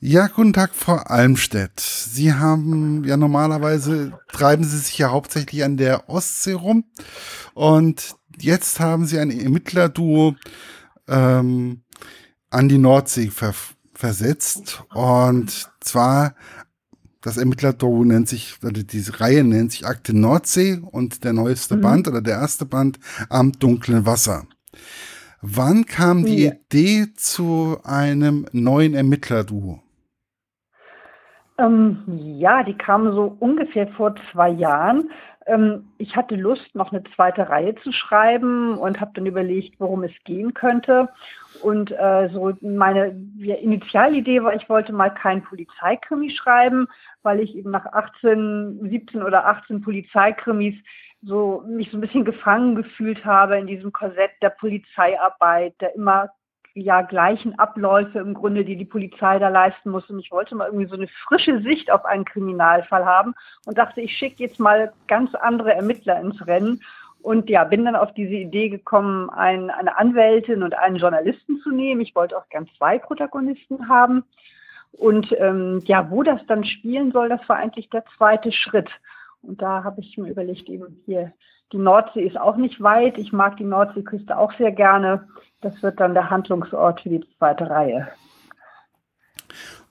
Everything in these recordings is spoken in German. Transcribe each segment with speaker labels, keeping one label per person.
Speaker 1: Ja, guten Tag, Frau Almstedt. Sie haben ja normalerweise treiben Sie sich ja hauptsächlich an der Ostsee rum und jetzt haben Sie ein Ermittlerduo ähm, an die Nordsee ver versetzt und zwar das Ermittlerduo nennt sich, oder diese Reihe nennt sich Akte Nordsee und der neueste mhm. Band oder der erste Band am dunklen Wasser. Wann kam die ja. Idee zu einem neuen Ermittlerduo?
Speaker 2: Ähm, ja, die kam so ungefähr vor zwei Jahren. Ähm, ich hatte Lust, noch eine zweite Reihe zu schreiben und habe dann überlegt, worum es gehen könnte. Und äh, so meine ja, Initialidee war, ich wollte mal keinen Polizeikrimi schreiben, weil ich eben nach 18, 17 oder 18 Polizeikrimis so mich so ein bisschen gefangen gefühlt habe in diesem Korsett der Polizeiarbeit, der immer ja gleichen Abläufe im Grunde, die die Polizei da leisten muss. Und ich wollte mal irgendwie so eine frische Sicht auf einen Kriminalfall haben und dachte, ich schicke jetzt mal ganz andere Ermittler ins Rennen. Und ja, bin dann auf diese Idee gekommen, ein, eine Anwältin und einen Journalisten zu nehmen. Ich wollte auch gern zwei Protagonisten haben. Und ähm, ja, wo das dann spielen soll, das war eigentlich der zweite Schritt. Und da habe ich mir überlegt, eben hier, die Nordsee ist auch nicht weit. Ich mag die Nordseeküste auch sehr gerne. Das wird dann der Handlungsort für die zweite Reihe.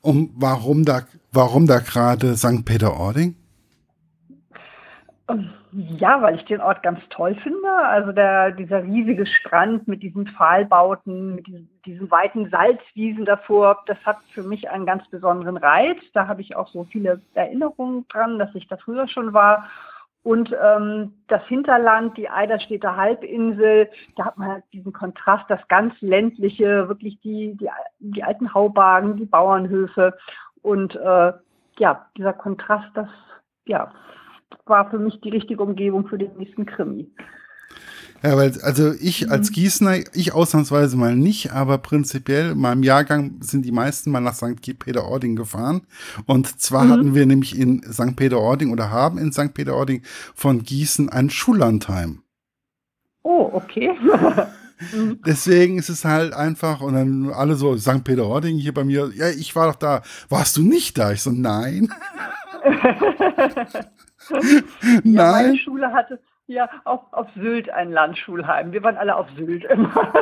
Speaker 1: Und warum da, warum da gerade St. Peter-Ording?
Speaker 2: Ja, weil ich den Ort ganz toll finde. Also der, dieser riesige Strand mit diesen Pfahlbauten, mit diesen, diesen weiten Salzwiesen davor, das hat für mich einen ganz besonderen Reiz. Da habe ich auch so viele Erinnerungen dran, dass ich da früher schon war. Und ähm, das Hinterland, die Eiderstädter Halbinsel, da hat man halt diesen Kontrast, das ganz ländliche, wirklich die, die, die alten Haubagen, die Bauernhöfe. Und äh, ja, dieser Kontrast, das ja, war für mich die richtige Umgebung für den nächsten Krimi.
Speaker 1: Ja, weil, also ich mhm. als Gießener, ich ausnahmsweise mal nicht, aber prinzipiell in meinem Jahrgang sind die meisten mal nach St. Peter-Ording gefahren. Und zwar mhm. hatten wir nämlich in St. Peter-Ording oder haben in St. Peter-Ording von Gießen ein Schullandheim.
Speaker 2: Oh, okay.
Speaker 1: Deswegen ist es halt einfach, und dann alle so, St. Peter-Ording hier bei mir, ja, ich war doch da. Warst du nicht da? Ich so, nein.
Speaker 2: nein. Ja, meine Schule hatte, ja, auf, auf Sylt ein Landschulheim. Wir waren alle auf Sylt immer.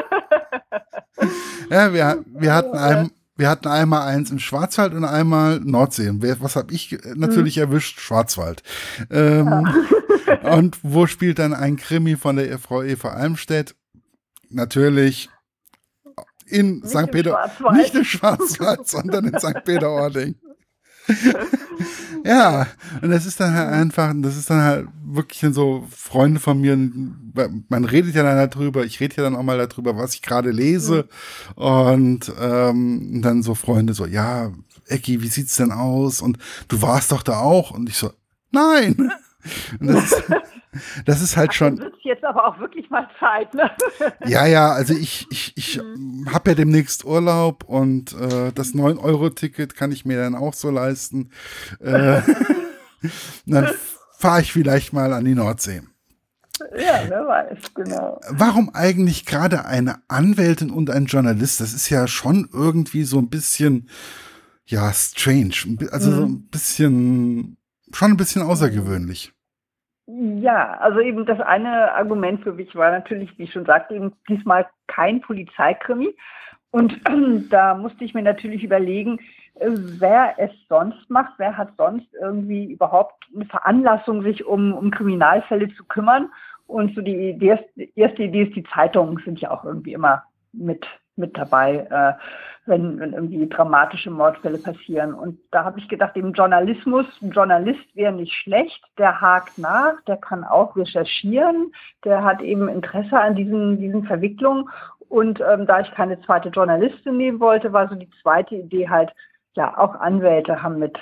Speaker 1: ja, wir, wir, hatten ein, wir hatten einmal eins im Schwarzwald und einmal Nordsee. Was habe ich natürlich hm. erwischt? Schwarzwald. Ähm, ja. und wo spielt dann ein Krimi von der Frau Eva Almstedt? Natürlich in nicht St. Peter, nicht im Schwarzwald, sondern in St. Peter-Ording. ja, und das ist dann halt einfach, das ist dann halt wirklich so Freunde von mir, man redet ja dann darüber, ich rede ja dann auch mal darüber, was ich gerade lese und ähm, dann so Freunde so, ja, Ecki, wie sieht's denn aus? Und du warst doch da auch und ich so, nein. Und das ist, das ist halt Ach, schon.
Speaker 2: Wird jetzt aber auch wirklich mal Zeit, ne?
Speaker 1: Ja, ja, also ich, ich, ich mhm. habe ja demnächst Urlaub und äh, das 9-Euro-Ticket kann ich mir dann auch so leisten. Äh, dann fahre ich vielleicht mal an die Nordsee.
Speaker 2: Ja, wer weiß, genau.
Speaker 1: Warum eigentlich gerade eine Anwältin und ein Journalist? Das ist ja schon irgendwie so ein bisschen, ja, strange. Also mhm. so ein bisschen, schon ein bisschen außergewöhnlich.
Speaker 2: Ja, also eben das eine Argument für mich war natürlich, wie ich schon sagte, eben diesmal kein Polizeikrimi. Und da musste ich mir natürlich überlegen, äh, wer es sonst macht, wer hat sonst irgendwie überhaupt eine Veranlassung, sich um, um Kriminalfälle zu kümmern. Und so die erste Idee ist, die Zeitungen sind ja auch irgendwie immer mit mit dabei, äh, wenn, wenn irgendwie dramatische Mordfälle passieren. Und da habe ich gedacht, im Journalismus, ein Journalist wäre nicht schlecht, der hakt nach, der kann auch recherchieren, der hat eben Interesse an diesen, diesen Verwicklungen. Und ähm, da ich keine zweite Journalistin nehmen wollte, war so die zweite Idee halt, ja, auch Anwälte haben mit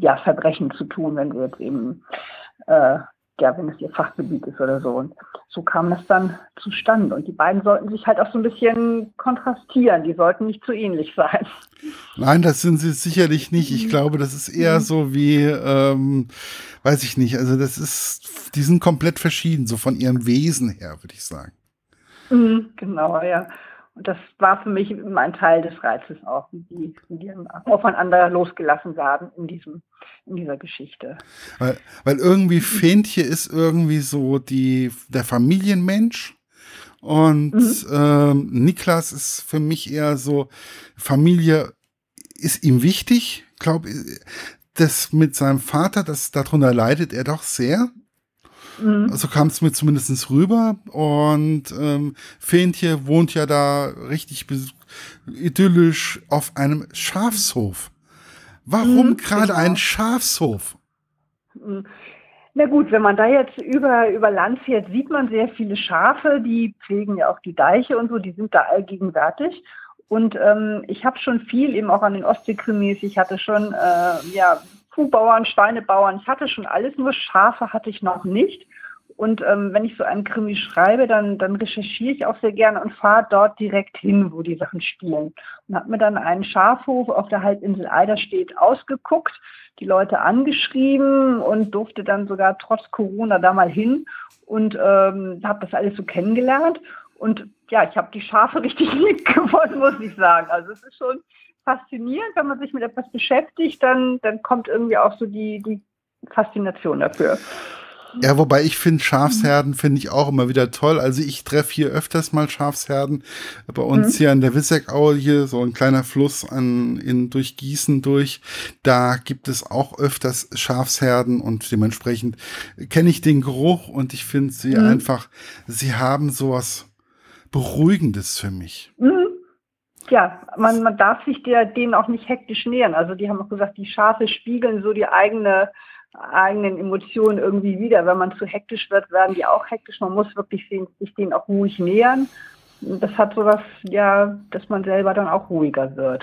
Speaker 2: ja, Verbrechen zu tun, wenn wir jetzt eben äh, ja, wenn es ihr Fachgebiet ist oder so. Und so kam das dann zustande. Und die beiden sollten sich halt auch so ein bisschen kontrastieren. Die sollten nicht zu ähnlich sein.
Speaker 1: Nein, das sind sie sicherlich nicht. Ich glaube, das ist eher mhm. so wie, ähm, weiß ich nicht. Also das ist, die sind komplett verschieden, so von ihrem Wesen her, würde ich sagen.
Speaker 2: Mhm, genau, ja. Und das war für mich ein Teil des Reizes auch, wie die, wie die aufeinander losgelassen werden in diesem, in dieser Geschichte.
Speaker 1: Weil, weil irgendwie Fähnchen ist irgendwie so die, der Familienmensch. Und mhm. ähm, Niklas ist für mich eher so, Familie ist ihm wichtig. Ich glaube, das mit seinem Vater, das darunter leidet er doch sehr. Mhm. So kam es mir zumindest rüber. Und ähm, Fähnchen wohnt ja da richtig idyllisch auf einem Schafshof. Warum mhm, gerade genau. ein Schafshof?
Speaker 2: Mhm. Na gut, wenn man da jetzt über, über Land fährt, sieht man sehr viele Schafe, die pflegen ja auch die Deiche und so, die sind da allgegenwärtig. Und ähm, ich habe schon viel eben auch an den Ostseekrimis, ich hatte schon äh, ja, Kuhbauern, Schweinebauern, ich hatte schon alles, nur Schafe hatte ich noch nicht. Und ähm, wenn ich so einen Krimi schreibe, dann, dann recherchiere ich auch sehr gerne und fahre dort direkt hin, wo die Sachen spielen. Und habe mir dann einen Schafhof auf der Halbinsel Eiderstedt ausgeguckt, die Leute angeschrieben und durfte dann sogar trotz Corona da mal hin und ähm, habe das alles so kennengelernt. Und ja, ich habe die Schafe richtig lieb gewonnen, muss ich sagen. Also es ist schon faszinierend, wenn man sich mit etwas beschäftigt, dann, dann kommt irgendwie auch so die, die Faszination dafür.
Speaker 1: Ja, wobei ich finde, Schafsherden finde ich auch immer wieder toll. Also ich treffe hier öfters mal Schafsherden. Bei uns mhm. hier an der Wisseckau, hier so ein kleiner Fluss an, in, durch Gießen durch. Da gibt es auch öfters Schafsherden und dementsprechend kenne ich den Geruch und ich finde sie mhm. einfach, sie haben sowas Beruhigendes für mich.
Speaker 2: Mhm. Ja, man, man darf sich der, denen auch nicht hektisch nähern. Also die haben auch gesagt, die Schafe spiegeln so die eigene eigenen Emotionen irgendwie wieder. Wenn man zu hektisch wird, werden die auch hektisch. Man muss wirklich sich denen auch ruhig nähern. Das hat sowas, ja, dass man selber dann auch ruhiger wird.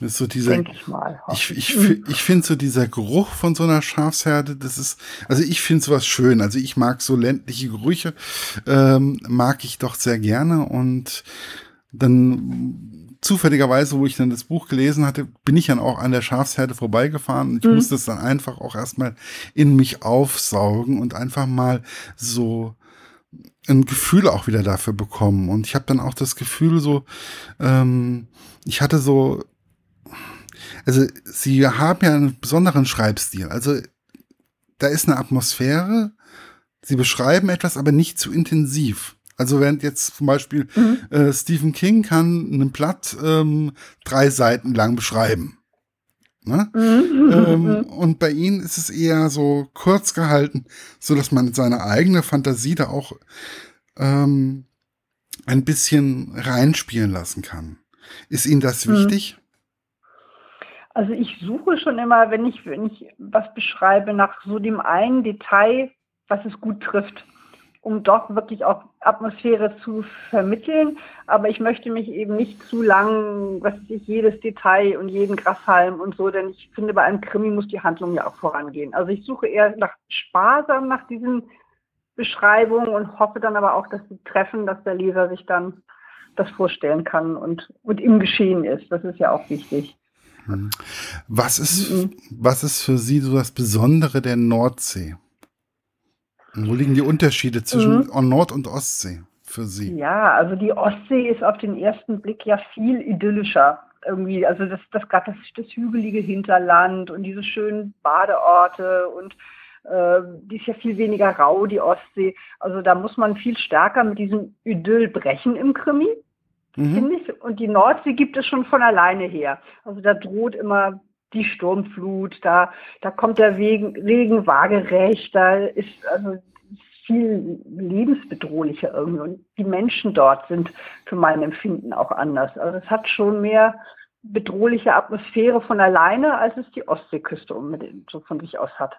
Speaker 1: ist so dieser, Denke ich mal. Ich, ich, ich finde so dieser Geruch von so einer Schafsherde, das ist, also ich finde sowas schön. Also ich mag so ländliche Gerüche, ähm, mag ich doch sehr gerne und dann zufälligerweise, wo ich dann das Buch gelesen hatte, bin ich dann auch an der Schafsherde vorbeigefahren und ich mhm. musste es dann einfach auch erstmal in mich aufsaugen und einfach mal so ein Gefühl auch wieder dafür bekommen. Und ich habe dann auch das Gefühl so, ähm, ich hatte so, also sie haben ja einen besonderen Schreibstil. Also da ist eine Atmosphäre, sie beschreiben etwas, aber nicht zu intensiv. Also während jetzt zum Beispiel mhm. äh, Stephen King kann einen Blatt ähm, drei Seiten lang beschreiben. Ne? Mhm. Ähm, mhm. und bei ihnen ist es eher so kurz gehalten, so dass man seine eigene Fantasie da auch ähm, ein bisschen reinspielen lassen kann. Ist Ihnen das mhm. wichtig?
Speaker 2: Also ich suche schon immer, wenn ich, wenn ich was beschreibe, nach so dem einen Detail, was es gut trifft um doch wirklich auch Atmosphäre zu vermitteln. Aber ich möchte mich eben nicht zu lang, was weiß ich, jedes Detail und jeden Grashalm und so, denn ich finde, bei einem Krimi muss die Handlung ja auch vorangehen. Also ich suche eher nach sparsam nach diesen Beschreibungen und hoffe dann aber auch, dass sie treffen, dass der Leser sich dann das vorstellen kann und, und im Geschehen ist. Das ist ja auch wichtig.
Speaker 1: Mhm. Was ist, mhm. was ist für Sie so das Besondere der Nordsee? Wo liegen die Unterschiede zwischen mhm. Nord- und Ostsee für Sie?
Speaker 2: Ja, also die Ostsee ist auf den ersten Blick ja viel idyllischer. Irgendwie, also das, das gerade das, das hügelige Hinterland und diese schönen Badeorte und äh, die ist ja viel weniger rau, die Ostsee. Also da muss man viel stärker mit diesem Idyll brechen im Krimi, mhm. finde ich. Und die Nordsee gibt es schon von alleine her. Also da droht immer die Sturmflut, da, da kommt der Regen, Regen waagerecht, da ist also viel lebensbedrohlicher irgendwie. Und die Menschen dort sind für mein Empfinden auch anders. Also es hat schon mehr bedrohliche Atmosphäre von alleine, als es die Ostseeküste unbedingt so von sich aus hat.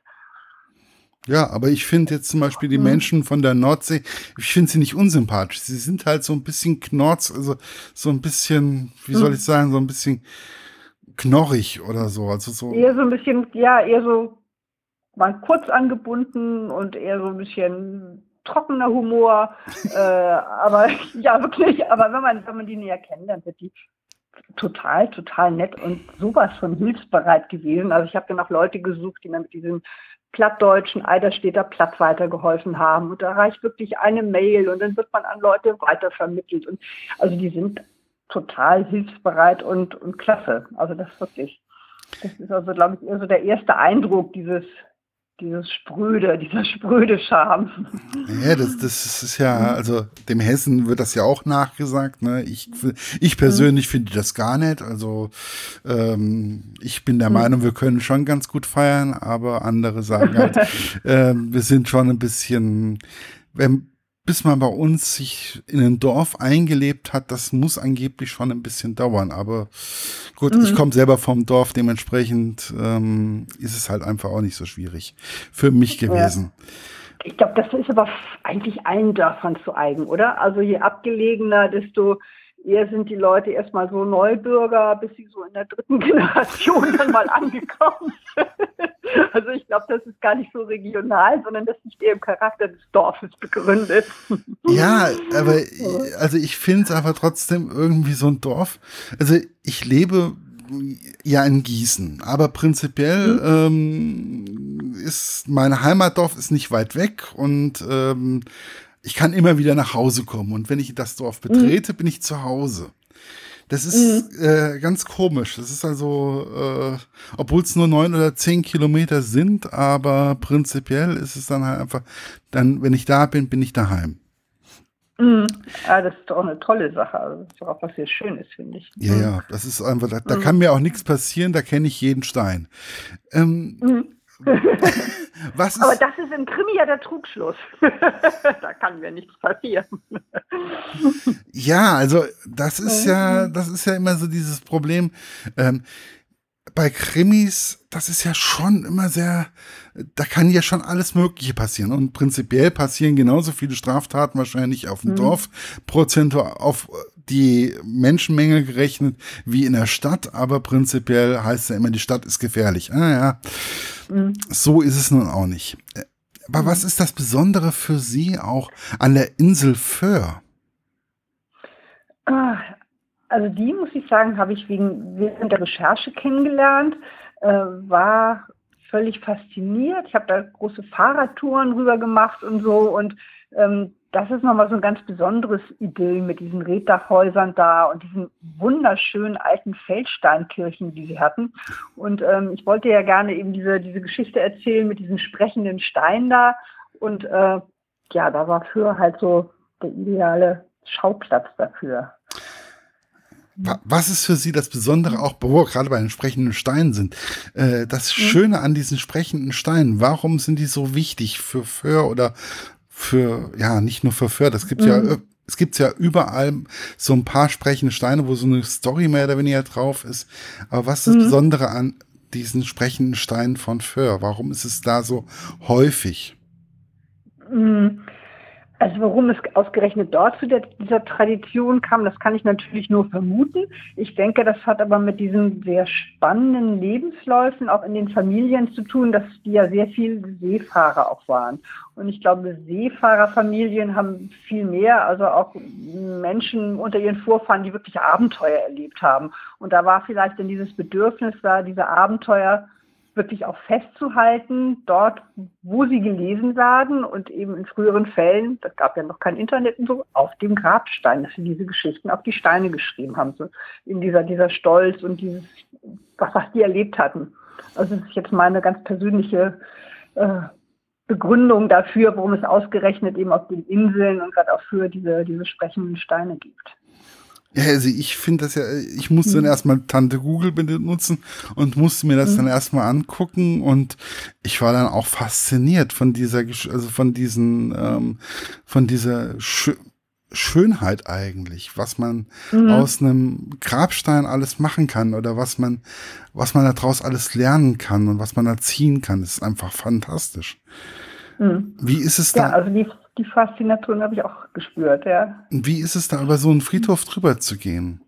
Speaker 1: Ja, aber ich finde jetzt zum Beispiel die hm. Menschen von der Nordsee, ich finde sie nicht unsympathisch. Sie sind halt so ein bisschen knorz, also so ein bisschen, wie soll hm. ich sagen, so ein bisschen knorrig oder so. Also so.
Speaker 2: Eher so ein bisschen, ja, eher so mal kurz angebunden und eher so ein bisschen trockener Humor. äh, aber ja, wirklich, aber wenn man, wenn man die näher kennt, dann wird die total, total nett und sowas von hilfsbereit gewesen. Also ich habe dann auch Leute gesucht, die mir mit diesem plattdeutschen Eiderstädter Platt weitergeholfen haben. Und da reicht wirklich eine Mail und dann wird man an Leute weitervermittelt. Und also die sind total hilfsbereit und, und klasse. Also das wirklich. Das ist also, glaube ich, eher so der erste Eindruck dieses, dieses spröde, dieser spröde Charme.
Speaker 1: Ja, das, das ist ja, also dem Hessen wird das ja auch nachgesagt. Ne? Ich, ich persönlich mhm. finde das gar nicht. Also ähm, ich bin der mhm. Meinung, wir können schon ganz gut feiern, aber andere sagen halt, äh, wir sind schon ein bisschen, wenn, bis man bei uns sich in ein Dorf eingelebt hat, das muss angeblich schon ein bisschen dauern. Aber gut, mhm. ich komme selber vom Dorf, dementsprechend ähm, ist es halt einfach auch nicht so schwierig für mich gewesen.
Speaker 2: Ja. Ich glaube, das ist aber eigentlich allen Dörfern zu eigen, oder? Also je abgelegener, desto eher sind die Leute erstmal so Neubürger, bis sie so in der dritten Generation dann mal angekommen sind. Also ich glaube, das ist gar nicht so regional, sondern das liegt eher im Charakter des Dorfes begründet.
Speaker 1: Ja, aber also ich finde es aber trotzdem irgendwie so ein Dorf. Also ich lebe ja in Gießen, aber prinzipiell mhm. ähm, ist mein Heimatdorf ist nicht weit weg und ähm, ich kann immer wieder nach Hause kommen. Und wenn ich das Dorf mhm. betrete, mhm. bin ich zu Hause. Das ist mhm. äh, ganz komisch. Das ist also, äh, obwohl es nur neun oder zehn Kilometer sind, aber prinzipiell ist es dann halt einfach, dann, wenn ich da bin, bin ich daheim.
Speaker 2: Mhm. Ja, das ist doch eine tolle Sache. Also das ist auch was sehr Schönes, finde ich.
Speaker 1: Ja, ja, das ist einfach, da, da mhm. kann mir auch nichts passieren, da kenne ich jeden Stein. Ähm, mhm.
Speaker 2: ist Aber das ist im Krimi ja der Trugschluss. da kann mir nichts passieren.
Speaker 1: ja, also das ist ja, das ist ja immer so dieses Problem. Ähm, bei Krimis, das ist ja schon immer sehr, da kann ja schon alles Mögliche passieren. Und prinzipiell passieren genauso viele Straftaten wahrscheinlich auf dem mhm. Dorf, prozentual auf die Menschenmenge gerechnet wie in der Stadt, aber prinzipiell heißt ja immer, die Stadt ist gefährlich. Ah ja, mhm. so ist es nun auch nicht. Aber was ist das Besondere für Sie auch an der Insel Föhr?
Speaker 2: Ah, also die, muss ich sagen, habe ich wegen, während der Recherche kennengelernt, äh, war völlig fasziniert. Ich habe da große Fahrradtouren rüber gemacht und so und ähm, das ist nochmal so ein ganz besonderes Idyll mit diesen Reddachhäusern da und diesen wunderschönen alten Feldsteinkirchen, die sie hatten. Und ähm, ich wollte ja gerne eben diese, diese Geschichte erzählen mit diesen sprechenden Steinen da. Und äh, ja, da war für halt so der ideale Schauplatz dafür.
Speaker 1: Was ist für Sie das Besondere, auch wo wir gerade bei den sprechenden Steinen sind? Äh, das mhm. Schöne an diesen sprechenden Steinen, warum sind die so wichtig für Föhr oder für, ja, nicht nur für Föhr, das gibt mhm. ja, es gibt ja überall so ein paar sprechende Steine, wo so eine Story mehr oder weniger drauf ist. Aber was ist das mhm. Besondere an diesen sprechenden Steinen von Föhr? Warum ist es da so häufig?
Speaker 2: Mhm. Also warum es ausgerechnet dort zu der, dieser Tradition kam, das kann ich natürlich nur vermuten. Ich denke, das hat aber mit diesen sehr spannenden Lebensläufen auch in den Familien zu tun, dass die ja sehr viel Seefahrer auch waren. Und ich glaube, Seefahrerfamilien haben viel mehr, also auch Menschen unter ihren Vorfahren, die wirklich Abenteuer erlebt haben. Und da war vielleicht dann dieses Bedürfnis da, diese Abenteuer wirklich auch festzuhalten, dort, wo sie gelesen werden und eben in früheren Fällen, das gab ja noch kein Internet und so, auf dem Grabstein, dass sie diese Geschichten auf die Steine geschrieben haben, so in dieser, dieser Stolz und dieses, was, was die erlebt hatten. Also das ist jetzt meine ganz persönliche äh, Begründung dafür, warum es ausgerechnet eben auf den Inseln und gerade auch für diese, diese sprechenden Steine gibt.
Speaker 1: Ja, also ich finde das ja, ich musste mhm. dann erstmal Tante Google benutzen und musste mir das mhm. dann erstmal angucken und ich war dann auch fasziniert von dieser, also von diesen, ähm, von dieser Sch Schönheit eigentlich, was man mhm. aus einem Grabstein alles machen kann oder was man, was man daraus alles lernen kann und was man erziehen kann, ist einfach fantastisch. Mhm. Wie ist es da?
Speaker 2: Ja, also die Faszination habe ich auch gespürt, ja.
Speaker 1: Wie ist es da, über so einen Friedhof drüber zu gehen?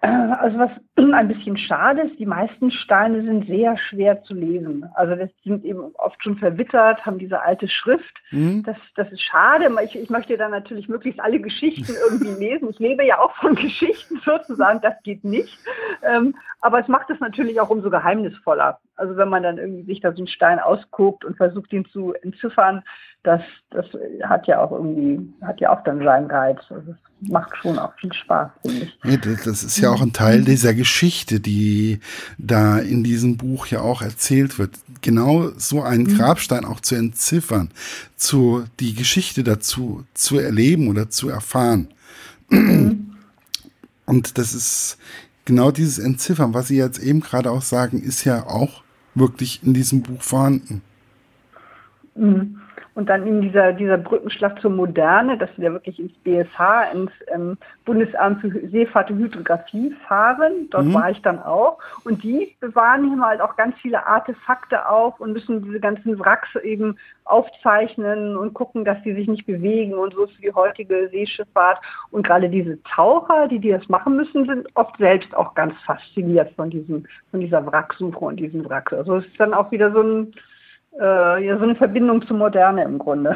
Speaker 2: Äh, also was ein bisschen schade ist, die meisten Steine sind sehr schwer zu lesen. Also das sind eben oft schon verwittert, haben diese alte Schrift. Mhm. Das, das ist schade. Ich, ich möchte dann natürlich möglichst alle Geschichten irgendwie lesen. Ich lebe ja auch von Geschichten sozusagen, das geht nicht. Ähm, aber es macht es natürlich auch umso geheimnisvoller. Also wenn man dann irgendwie sich da so einen Stein ausguckt und versucht, ihn zu entziffern, das, das hat ja auch irgendwie, hat ja auch dann seinen Reiz. Also macht schon auch viel Spaß, finde ich.
Speaker 1: Ja, das ist ja auch ein Teil dieser Geschichte, die da in diesem Buch ja auch erzählt wird. Genau so einen mhm. Grabstein auch zu entziffern, zu die Geschichte dazu zu erleben oder zu erfahren. Mhm. Und das ist genau dieses Entziffern, was Sie jetzt eben gerade auch sagen, ist ja auch wirklich in diesem Buch vorhanden.
Speaker 2: Mhm. Und dann in dieser, dieser Brückenschlag zur Moderne, dass wir wirklich ins BSH, ins ähm, Bundesamt für Seefahrt und Hydrographie fahren. Dort mhm. war ich dann auch. Und die bewahren hier halt auch ganz viele Artefakte auf und müssen diese ganzen Wracks eben aufzeichnen und gucken, dass die sich nicht bewegen und so für die heutige Seeschifffahrt. Und gerade diese Taucher, die, die das machen müssen, sind oft selbst auch ganz fasziniert von diesem, von dieser Wracksuche und diesem Wrack. Also es ist dann auch wieder so ein ja, so eine Verbindung zur Moderne im Grunde.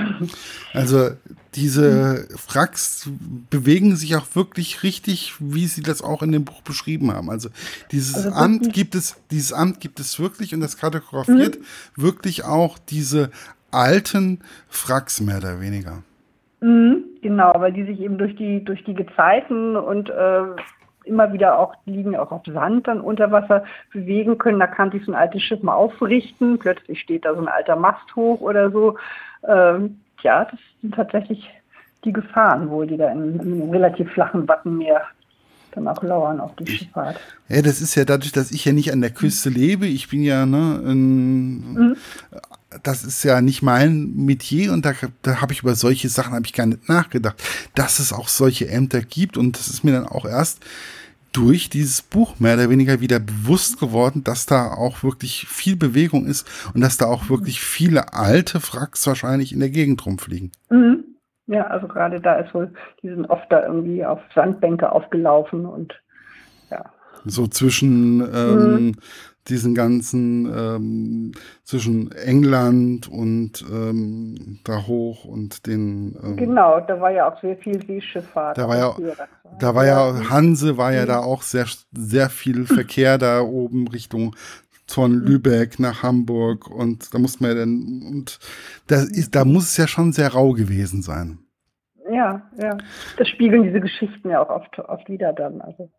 Speaker 1: Also diese Wracks bewegen sich auch wirklich richtig, wie Sie das auch in dem Buch beschrieben haben. Also dieses also Amt gibt es, dieses Amt gibt es wirklich und das kartografiert mhm. wirklich auch diese alten Wracks mehr oder weniger.
Speaker 2: Mhm, genau, weil die sich eben durch die durch die Gezeiten und äh, immer wieder auch liegen, auch auf Sand dann unter Wasser bewegen können. Da kann sich so ein altes Schiff mal aufrichten. Plötzlich steht da so ein alter Mast hoch oder so. Ähm, ja, das sind tatsächlich die Gefahren wohl, die da im, im relativ flachen Wattenmeer dann auch lauern auf die Schifffahrt.
Speaker 1: Ja, das ist ja dadurch, dass ich ja nicht an der Küste lebe. Ich bin ja, ne, in, mhm. Das ist ja nicht mein Metier und da, da habe ich über solche Sachen habe ich gar nicht nachgedacht, dass es auch solche Ämter gibt und das ist mir dann auch erst durch dieses Buch mehr oder weniger wieder bewusst geworden, dass da auch wirklich viel Bewegung ist und dass da auch wirklich viele alte Wracks wahrscheinlich in der Gegend rumfliegen.
Speaker 2: Mhm. Ja, also gerade da ist wohl, die sind oft da irgendwie auf Sandbänke aufgelaufen und ja.
Speaker 1: So zwischen ähm, mhm. Diesen ganzen, ähm, zwischen England und ähm, da hoch und den.
Speaker 2: Ähm, genau, da war ja auch sehr viel Seeschifffahrt.
Speaker 1: Da war ja, da war ja, Hanse war ja mhm. da auch sehr, sehr viel Verkehr da oben Richtung von. Lübeck nach Hamburg und da muss man ja dann, und da, ist, da muss es ja schon sehr rau gewesen sein.
Speaker 2: Ja, ja. Das spiegeln diese Geschichten ja auch oft, oft wieder dann. Also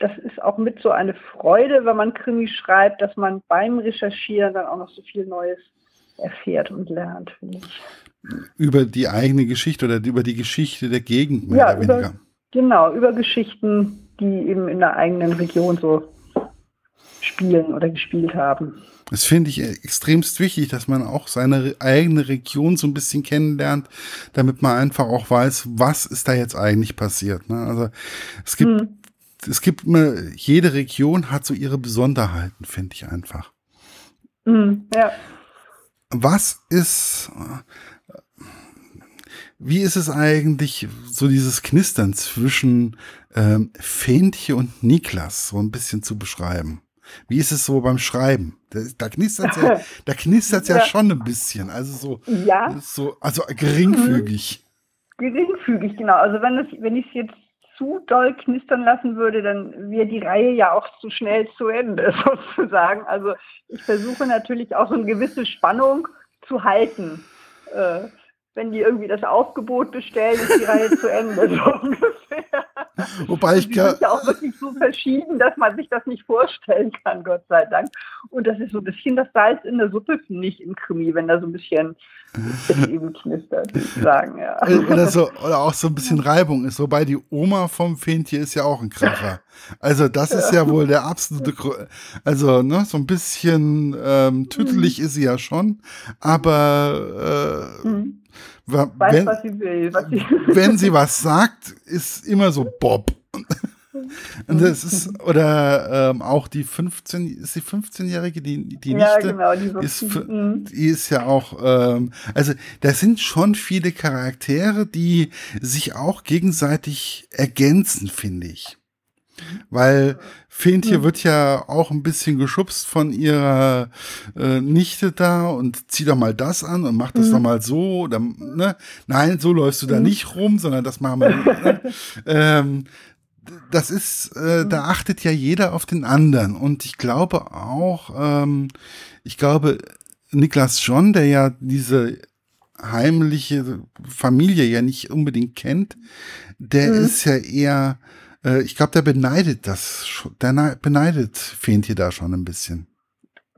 Speaker 2: das ist auch mit so eine Freude, wenn man Krimi schreibt, dass man beim Recherchieren dann auch noch so viel Neues erfährt und lernt, finde ich.
Speaker 1: Über die eigene Geschichte oder über die Geschichte der Gegend
Speaker 2: mehr ja, oder weniger. Über, genau, über Geschichten, die eben in der eigenen Region so spielen oder gespielt haben.
Speaker 1: Das finde ich extremst wichtig, dass man auch seine eigene Region so ein bisschen kennenlernt, damit man einfach auch weiß, was ist da jetzt eigentlich passiert. Ne? Also es gibt, hm. Es gibt immer, jede Region hat so ihre Besonderheiten, finde ich einfach.
Speaker 2: Hm, ja.
Speaker 1: Was ist, wie ist es eigentlich, so dieses Knistern zwischen ähm, Fähnchen und Niklas so ein bisschen zu beschreiben? Wie ist es so beim Schreiben? Da, da knistert es ja, da knistert's ja. ja schon ein bisschen. Also so,
Speaker 2: ja.
Speaker 1: so also geringfügig.
Speaker 2: Mhm. Geringfügig, genau. Also wenn, es, wenn ich es jetzt zu doll knistern lassen würde, dann wäre die Reihe ja auch zu schnell zu Ende, sozusagen. Also ich versuche natürlich auch so eine gewisse Spannung zu halten. Äh, wenn die irgendwie das Aufgebot bestellen, ist die Reihe zu Ende, so ungefähr.
Speaker 1: Wobei ich
Speaker 2: kann. sind ja auch wirklich so verschieden, dass man sich das nicht vorstellen kann, Gott sei Dank. Und das ist so ein bisschen das Salz in der Suppe, nicht im Krimi, wenn da so ein bisschen eben knistert, sagen, ja.
Speaker 1: Äh, oder, so, oder auch so ein bisschen Reibung ist. Wobei die Oma vom Fähntier ist ja auch ein Kracher. Also das ist ja wohl der absolute, also ne, so ein bisschen ähm, tüttelig mhm. ist sie ja schon, aber äh, mhm
Speaker 2: Weiß, wenn, was sie will. Was sie
Speaker 1: wenn sie was sagt, ist immer so Bob. Und das ist, oder ähm, auch die 15, ist die 15-Jährige, die, die
Speaker 2: ja, Nichte, genau, die,
Speaker 1: ist, die ist ja auch, ähm, also da sind schon viele Charaktere, die sich auch gegenseitig ergänzen, finde ich. Weil Feentie mhm. wird ja auch ein bisschen geschubst von ihrer äh, Nichte da und zieh doch mal das an und mach das mhm. doch mal so. Oder, ne? Nein, so läufst du da mhm. nicht rum, sondern das machen wir. ne? ähm, das ist, äh, da mhm. achtet ja jeder auf den anderen. Und ich glaube auch, ähm, ich glaube, Niklas John, der ja diese heimliche Familie ja nicht unbedingt kennt, der mhm. ist ja eher, äh, ich glaube, der beneidet das, der beneidet Fähnchen da schon ein bisschen.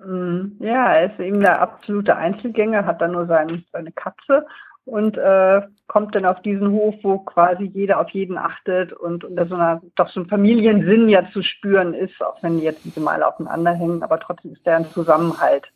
Speaker 2: Mhm. Ja, er ist eben der absolute Einzelgänger, hat dann nur sein, seine Katze und äh, kommt dann auf diesen Hof, wo quasi jeder auf jeden achtet und unter so einer, doch so ein Familiensinn ja zu spüren ist, auch wenn die jetzt immer alle aufeinander hängen, aber trotzdem ist der ein Zusammenhalt.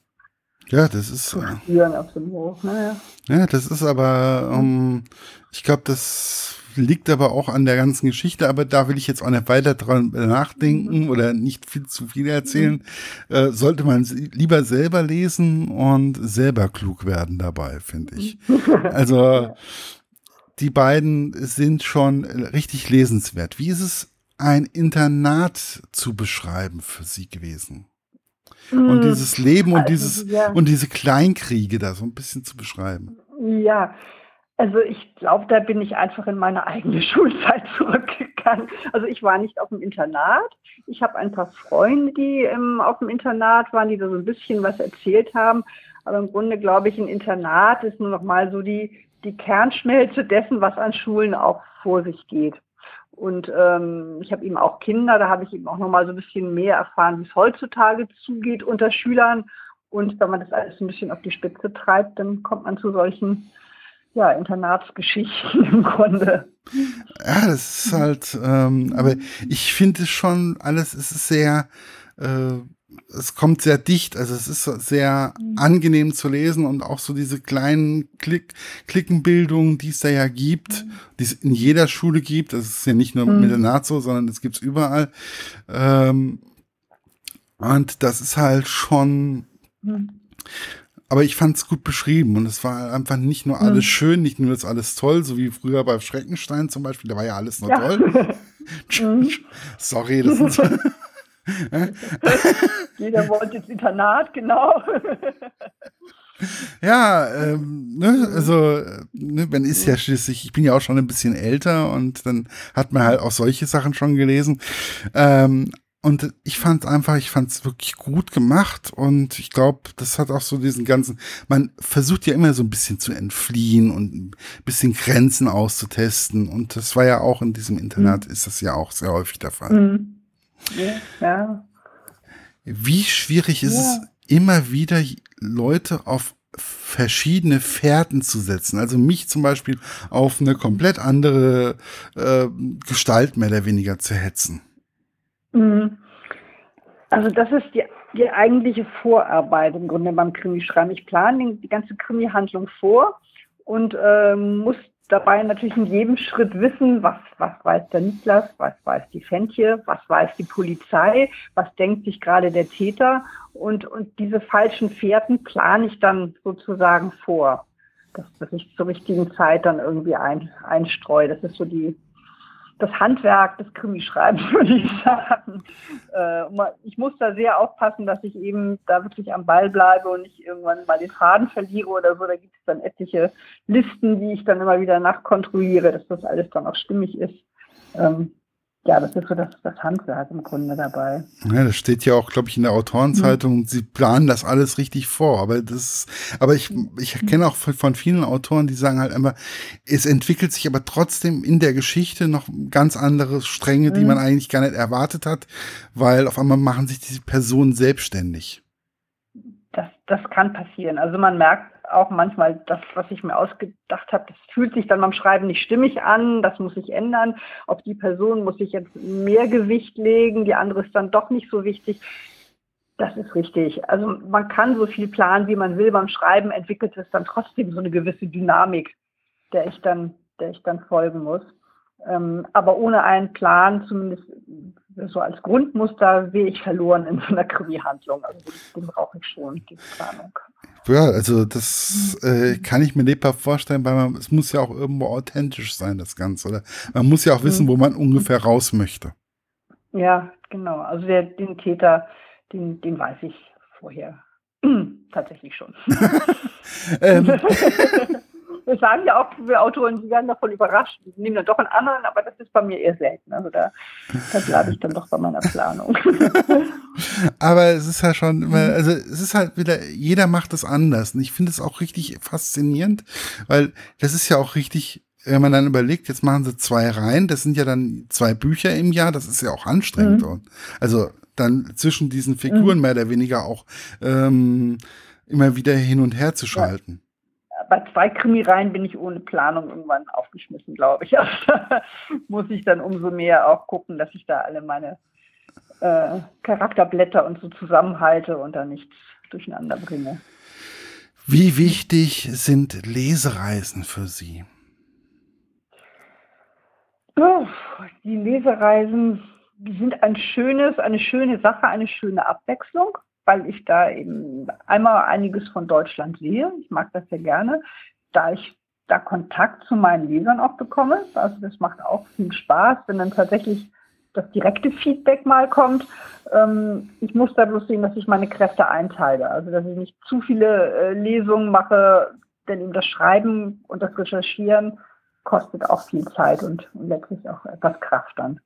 Speaker 1: Ja, das ist. Zu
Speaker 2: äh, spüren auf so einem Hof, naja.
Speaker 1: Ja, das ist aber, um, ähm, ich glaube, das liegt aber auch an der ganzen Geschichte, aber da will ich jetzt auch nicht weiter dran nachdenken mhm. oder nicht viel zu viel erzählen. Äh, sollte man lieber selber lesen und selber klug werden dabei, finde ich. Also die beiden sind schon richtig lesenswert. Wie ist es, ein Internat zu beschreiben für Sie gewesen? Und mhm. dieses Leben und also, dieses ja. und diese Kleinkriege da so ein bisschen zu beschreiben.
Speaker 2: Ja, also ich glaube, da bin ich einfach in meine eigene Schulzeit zurückgegangen. Also ich war nicht auf dem Internat. Ich habe ein paar Freunde, die ähm, auf dem Internat waren, die da so ein bisschen was erzählt haben. Aber im Grunde glaube ich, ein Internat ist nur noch mal so die, die Kernschmelze dessen, was an Schulen auch vor sich geht. Und ähm, ich habe eben auch Kinder, da habe ich eben auch noch mal so ein bisschen mehr erfahren, wie es heutzutage zugeht unter Schülern. Und wenn man das alles ein bisschen auf die Spitze treibt, dann kommt man zu solchen ja, Internatsgeschichten im Grunde.
Speaker 1: Ja, das ist halt, ähm, aber ich finde es schon alles, es ist sehr, äh, es kommt sehr dicht, also es ist sehr mhm. angenehm zu lesen und auch so diese kleinen Klick, Klickenbildungen, die es da ja gibt, mhm. die es in jeder Schule gibt, das ist ja nicht nur mhm. mit der NATO, sondern es gibt es überall. Ähm, und das ist halt schon, mhm aber ich fand es gut beschrieben und es war einfach nicht nur alles mhm. schön, nicht nur das alles toll, so wie früher bei Schreckenstein zum Beispiel, da war ja alles nur ja. toll. Mhm. Sorry, das ist.
Speaker 2: Jeder wollte ins Internat, genau.
Speaker 1: Ja, ähm, ne, also, ne, man ist ja schließlich, ich bin ja auch schon ein bisschen älter und dann hat man halt auch solche Sachen schon gelesen. Ähm, und ich fand einfach, ich fand es wirklich gut gemacht und ich glaube, das hat auch so diesen ganzen, man versucht ja immer so ein bisschen zu entfliehen und ein bisschen Grenzen auszutesten und das war ja auch in diesem Internat, mhm. ist das ja auch sehr häufig der Fall. Mhm. Ja. Wie schwierig ist ja. es immer wieder, Leute auf verschiedene Fährten zu setzen. Also mich zum Beispiel auf eine komplett andere äh, Gestalt mehr oder weniger zu hetzen.
Speaker 2: Mhm. Also das ist die, die eigentliche Vorarbeit im Grunde beim Krimi-Schreiben. Ich plane die ganze Krimi-Handlung vor und ähm, muss dabei natürlich in jedem Schritt wissen, was, was weiß der Niklas, was weiß die Fentje, was weiß die Polizei, was denkt sich gerade der Täter und, und diese falschen Fährten plane ich dann sozusagen vor, dass, dass ich zur richtigen Zeit dann irgendwie ein, einstreue. Das ist so die, das Handwerk des Krimischreibens, würde ich sagen. Äh, ich muss da sehr aufpassen, dass ich eben da wirklich am Ball bleibe und nicht irgendwann mal den Faden verliere oder so. Da gibt es dann etliche Listen, die ich dann immer wieder nachkontrolliere, dass das alles dann auch stimmig ist. Ja, das ist so das, das Handwerk im Grunde dabei.
Speaker 1: Ja, das steht ja auch, glaube ich, in der Autorenzeitung. Mhm. Sie planen das alles richtig vor. Aber das, aber ich, ich kenne auch von vielen Autoren, die sagen halt einfach, es entwickelt sich aber trotzdem in der Geschichte noch ganz andere Stränge, mhm. die man eigentlich gar nicht erwartet hat, weil auf einmal machen sich diese Personen selbstständig.
Speaker 2: Das, das kann passieren. Also man merkt auch manchmal das, was ich mir ausgedacht habe, das fühlt sich dann beim Schreiben nicht stimmig an, das muss ich ändern. Auf die Person muss ich jetzt mehr Gewicht legen, die andere ist dann doch nicht so wichtig. Das ist richtig. Also man kann so viel planen, wie man will. Beim Schreiben entwickelt es dann trotzdem so eine gewisse Dynamik, der ich dann, der ich dann folgen muss. Ähm, aber ohne einen Plan, zumindest so als Grundmuster, wäre ich verloren in so einer Krimi-Handlung. Also den brauche ich schon, diese Planung.
Speaker 1: Ja, also das äh, kann ich mir lebhaft vorstellen, weil man, es muss ja auch irgendwo authentisch sein, das Ganze. Oder man muss ja auch wissen, wo man ungefähr raus möchte.
Speaker 2: Ja, genau. Also der, den Täter, den, den weiß ich vorher tatsächlich schon.
Speaker 1: ähm,
Speaker 2: Wir sagen ja auch, wir Autoren, die werden davon überrascht, die nehmen dann doch einen anderen, aber das ist bei mir eher selten. Also da, da bleibe ich dann doch bei meiner Planung.
Speaker 1: aber es ist ja schon immer, also es ist halt wieder, jeder macht es anders. Und ich finde es auch richtig faszinierend, weil das ist ja auch richtig wenn man dann überlegt, jetzt machen sie zwei Reihen, das sind ja dann zwei Bücher im Jahr, das ist ja auch anstrengend. Mhm. Also dann zwischen diesen Figuren mhm. mehr oder weniger auch ähm, immer wieder hin und her zu schalten.
Speaker 2: Bei zwei Krimireihen bin ich ohne Planung irgendwann aufgeschmissen, glaube ich. Also, muss ich dann umso mehr auch gucken, dass ich da alle meine äh, Charakterblätter und so zusammenhalte und da nichts durcheinander bringe.
Speaker 1: Wie wichtig sind Lesereisen für Sie?
Speaker 2: die Lesereisen sind ein schönes, eine schöne Sache, eine schöne Abwechslung, weil ich da eben einmal einiges von Deutschland sehe. Ich mag das sehr gerne, da ich da Kontakt zu meinen Lesern auch bekomme. Also das macht auch viel Spaß, wenn dann tatsächlich das direkte Feedback mal kommt. Ähm, ich muss da bloß sehen, dass ich meine Kräfte einteile. Also dass ich nicht zu viele äh, Lesungen mache, denn eben das Schreiben und das Recherchieren kostet auch viel Zeit und, und letztlich auch etwas Kraft dann.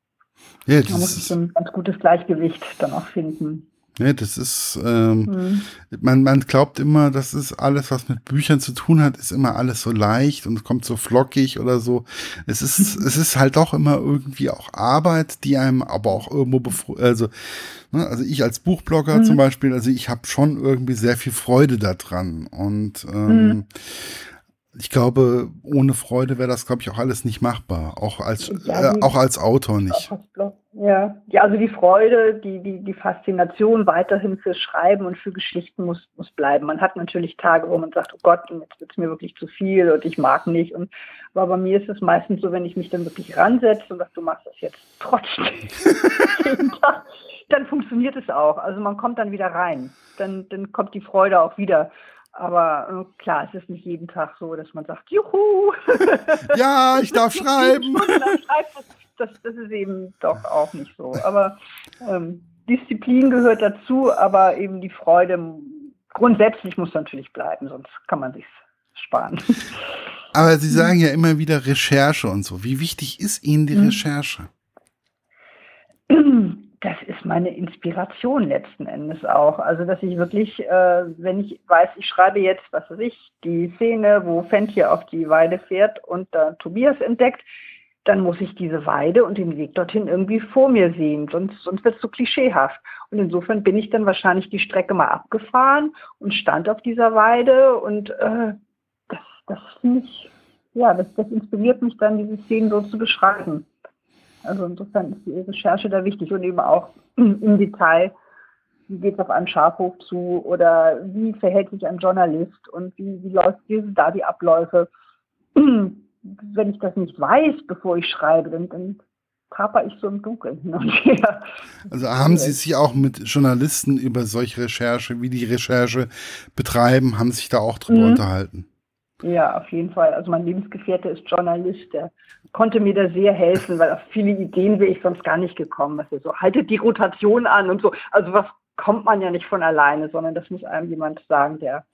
Speaker 2: Ja, Man muss ein ganz gutes Gleichgewicht dann auch finden.
Speaker 1: Ja, das ist, ähm, mhm. man, man glaubt immer, das ist alles, was mit Büchern zu tun hat, ist immer alles so leicht und kommt so flockig oder so. Es ist, es ist halt auch immer irgendwie auch Arbeit, die einem aber auch irgendwo, also, ne, also ich als Buchblogger mhm. zum Beispiel, also ich habe schon irgendwie sehr viel Freude daran und ähm, mhm ich glaube, ohne Freude wäre das, glaube ich, auch alles nicht machbar. Auch als, ja, äh, auch als Autor nicht.
Speaker 2: Ja. ja, also die Freude, die, die, die Faszination weiterhin fürs Schreiben und für Geschichten muss, muss bleiben. Man hat natürlich Tage, wo man sagt, oh Gott, jetzt wird es mir wirklich zu viel und ich mag nicht. Und, aber bei mir ist es meistens so, wenn ich mich dann wirklich ransetze und sage, du machst das jetzt trotzdem dann funktioniert es auch. Also man kommt dann wieder rein. Dann, dann kommt die Freude auch wieder. Aber äh, klar, es ist nicht jeden Tag so, dass man sagt, juhu!
Speaker 1: Ja, ich darf schreiben.
Speaker 2: das, das, ist eben doch auch nicht so. Aber ähm, Disziplin gehört dazu, aber eben die Freude grundsätzlich muss natürlich bleiben, sonst kann man sich sparen.
Speaker 1: Aber Sie sagen ja immer wieder Recherche und so. Wie wichtig ist Ihnen die hm. Recherche?
Speaker 2: das ist meine Inspiration letzten Endes auch. Also, dass ich wirklich, äh, wenn ich weiß, ich schreibe jetzt, was weiß ich, die Szene, wo Fendt auf die Weide fährt und da Tobias entdeckt, dann muss ich diese Weide und den Weg dorthin irgendwie vor mir sehen, sonst, sonst wird es so klischeehaft. Und insofern bin ich dann wahrscheinlich die Strecke mal abgefahren und stand auf dieser Weide und äh, das, das finde ich, ja, das, das inspiriert mich dann, diese Szenen so zu beschreiben. Also insofern ist die Recherche da wichtig und eben auch im Detail, wie geht es auf einen Schafhof zu oder wie verhält sich ein Journalist und wie, wie, läuft, wie sind da die Abläufe. Wenn ich das nicht weiß, bevor ich schreibe, dann, dann taper ich so im Dunkeln hin und her.
Speaker 1: Also haben Sie sich auch mit Journalisten über solche Recherche, wie die Recherche betreiben, haben sich da auch drüber mhm. unterhalten?
Speaker 2: Ja, auf jeden Fall. Also mein Lebensgefährte ist Journalist, der konnte mir da sehr helfen, weil auf viele Ideen wäre ich sonst gar nicht gekommen. Also so, haltet die Rotation an und so. Also was kommt man ja nicht von alleine, sondern das muss einem jemand sagen, der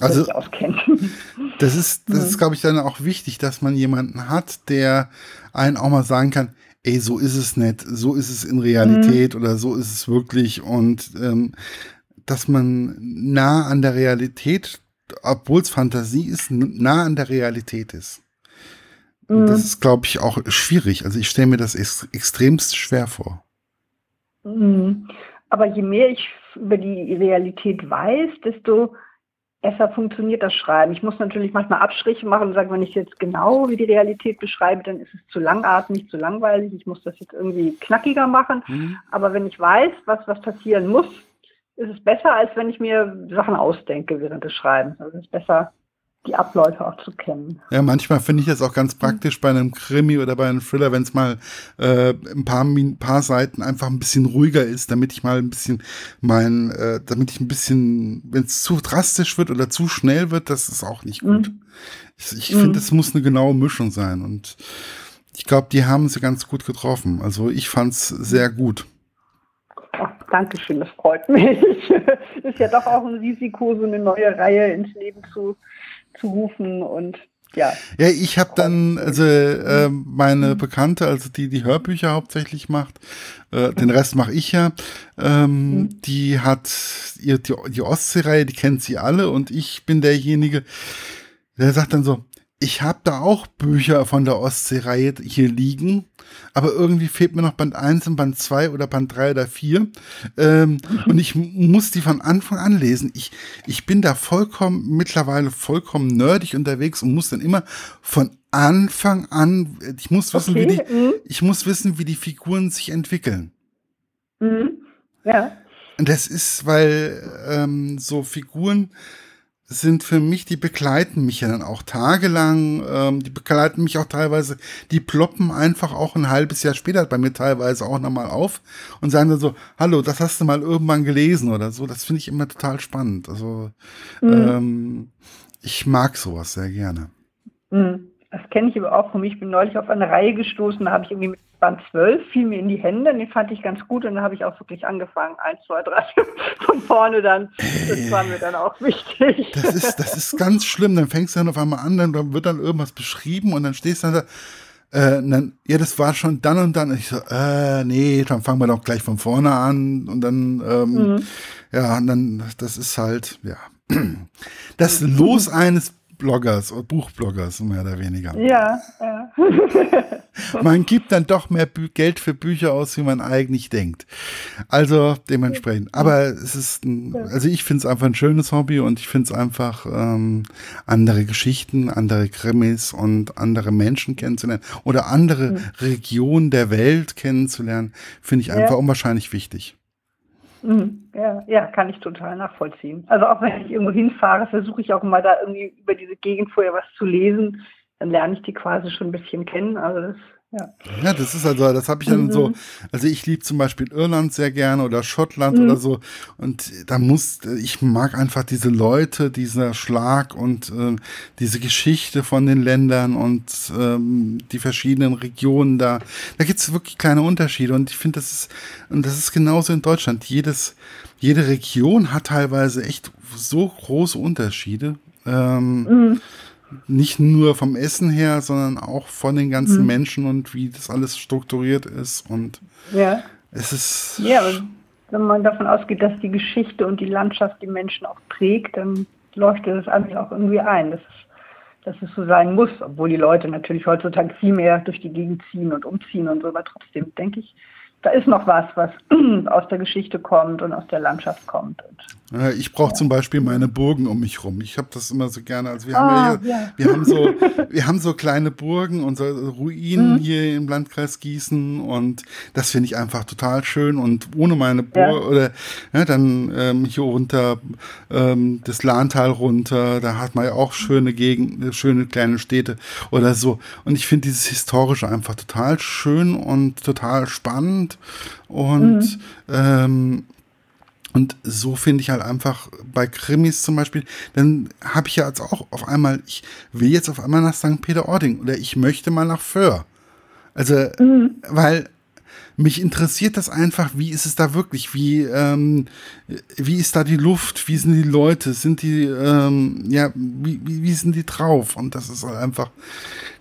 Speaker 1: also, sich auskennt. Das ist, das ist, mhm. glaube ich, dann auch wichtig, dass man jemanden hat, der einen auch mal sagen kann, ey, so ist es nicht, so ist es in Realität mhm. oder so ist es wirklich und ähm, dass man nah an der Realität obwohl es Fantasie ist, nah an der Realität ist. Mhm. Das ist, glaube ich, auch schwierig. Also ich stelle mir das ex extremst schwer vor.
Speaker 2: Mhm. Aber je mehr ich über die Realität weiß, desto besser funktioniert das Schreiben. Ich muss natürlich manchmal Abstriche machen und sagen, wenn ich jetzt genau wie die Realität beschreibe, dann ist es zu langatmig, zu langweilig. Ich muss das jetzt irgendwie knackiger machen. Mhm. Aber wenn ich weiß, was, was passieren muss, ist es besser, als wenn ich mir Sachen ausdenke während des Schreibens. Also es ist besser, die Abläufe auch zu kennen.
Speaker 1: Ja, manchmal finde ich es auch ganz praktisch bei einem Krimi oder bei einem Thriller, wenn es mal äh, ein paar, ein paar Seiten einfach ein bisschen ruhiger ist, damit ich mal ein bisschen mein, äh, damit ich ein bisschen, wenn es zu drastisch wird oder zu schnell wird, das ist auch nicht gut. Mhm. Ich, ich mhm. finde, es muss eine genaue Mischung sein und ich glaube, die haben sie ganz gut getroffen. Also ich fand es sehr gut.
Speaker 2: Dankeschön, das freut mich. ist ja doch auch ein Risiko, so eine neue Reihe ins Leben zu, zurufen und ja.
Speaker 1: Ja, ich habe dann, also äh, meine Bekannte, also die die Hörbücher hauptsächlich macht, äh, den Rest mache ich ja, ähm, mhm. die hat ihr, die, die Ostseereihe, die kennt sie alle und ich bin derjenige, der sagt dann so, ich habe da auch Bücher von der Ostseereihe hier liegen, aber irgendwie fehlt mir noch Band 1 und Band 2 oder Band 3 oder 4. Ähm, und ich muss die von Anfang an lesen. Ich, ich bin da vollkommen, mittlerweile vollkommen nerdig unterwegs und muss dann immer von Anfang an, ich muss wissen, okay. wie die, mhm. ich muss wissen, wie die Figuren sich entwickeln.
Speaker 2: Mhm. Ja.
Speaker 1: Und das ist, weil ähm, so Figuren, sind für mich, die begleiten mich ja dann auch tagelang, ähm, die begleiten mich auch teilweise, die ploppen einfach auch ein halbes Jahr später bei mir teilweise auch nochmal auf und sagen dann so, hallo, das hast du mal irgendwann gelesen oder so. Das finde ich immer total spannend. Also mhm. ähm, ich mag sowas sehr gerne.
Speaker 2: Mhm. Das kenne ich aber auch von mir. Ich bin neulich auf eine Reihe gestoßen, da habe ich irgendwie mit Band 12, fiel mir in die Hände, den fand ich ganz gut und dann habe ich auch wirklich angefangen, 1, 2, 3, von vorne dann. Das war mir dann auch wichtig.
Speaker 1: Das ist, das ist ganz schlimm, dann fängst du dann auf einmal an, dann wird dann irgendwas beschrieben und dann stehst du dann da, äh, dann, ja, das war schon dann und dann. Und ich so, äh, nee, dann fangen wir doch gleich von vorne an und dann, ähm, mhm. ja, und dann, das ist halt, ja, das Los eines Bloggers, Buchbloggers, mehr oder weniger.
Speaker 2: Ja, ja.
Speaker 1: man gibt dann doch mehr Bü Geld für Bücher aus, wie man eigentlich denkt. Also dementsprechend. Aber es ist, ein, also ich finde es einfach ein schönes Hobby und ich finde es einfach ähm, andere Geschichten, andere Krimis und andere Menschen kennenzulernen oder andere mhm. Regionen der Welt kennenzulernen, finde ich einfach ja. unwahrscheinlich wichtig.
Speaker 2: Mhm. Ja, ja, kann ich total nachvollziehen. Also auch wenn ich irgendwo hinfahre, versuche ich auch mal da irgendwie über diese Gegend vorher was zu lesen. Dann lerne ich die quasi schon ein bisschen kennen. Also das ja.
Speaker 1: ja, das ist also, das habe ich dann mhm. so, also ich liebe zum Beispiel Irland sehr gerne oder Schottland mhm. oder so und da muss, ich mag einfach diese Leute, dieser Schlag und äh, diese Geschichte von den Ländern und ähm, die verschiedenen Regionen da, da gibt es wirklich kleine Unterschiede und ich finde, das ist, und das ist genauso in Deutschland, jedes, jede Region hat teilweise echt so große Unterschiede. Ähm, mhm nicht nur vom Essen her, sondern auch von den ganzen mhm. Menschen und wie das alles strukturiert ist. Und
Speaker 2: ja.
Speaker 1: es ist.
Speaker 2: Ja, wenn man davon ausgeht, dass die Geschichte und die Landschaft die Menschen auch prägt, dann leuchtet es eigentlich auch irgendwie ein, dass es, dass es so sein muss, obwohl die Leute natürlich heutzutage viel mehr durch die Gegend ziehen und umziehen und so, aber trotzdem denke ich, da ist noch was, was aus der Geschichte kommt und aus der Landschaft kommt.
Speaker 1: Ich brauche ja. zum Beispiel meine Burgen um mich rum. Ich habe das immer so gerne. Also wir haben ah, ja, hier, ja, wir haben so, wir haben so kleine Burgen und so Ruinen mhm. hier im Landkreis Gießen und das finde ich einfach total schön. Und ohne meine Burg oder dann ähm, hier runter ähm, das Lahntal runter, da hat man ja auch schöne Gegenden, schöne kleine Städte oder so. Und ich finde dieses historische einfach total schön und total spannend und mhm. ähm, und so finde ich halt einfach bei Krimis zum Beispiel, dann habe ich ja jetzt auch auf einmal, ich will jetzt auf einmal nach St. Peter-Ording oder ich möchte mal nach Föhr. Also, mhm. weil mich interessiert das einfach, wie ist es da wirklich? Wie, ähm, wie ist da die Luft? Wie sind die Leute? Sind die, ähm, ja, wie, wie, wie, sind die drauf? Und das ist halt einfach,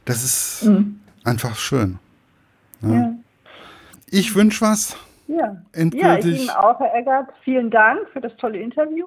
Speaker 1: das ist mhm. einfach schön. Ja. Ja. Ich wünsche was.
Speaker 2: Ja. Endgültig. Ja, ich Ihnen auch, Herr Eggert. Vielen Dank für das tolle Interview.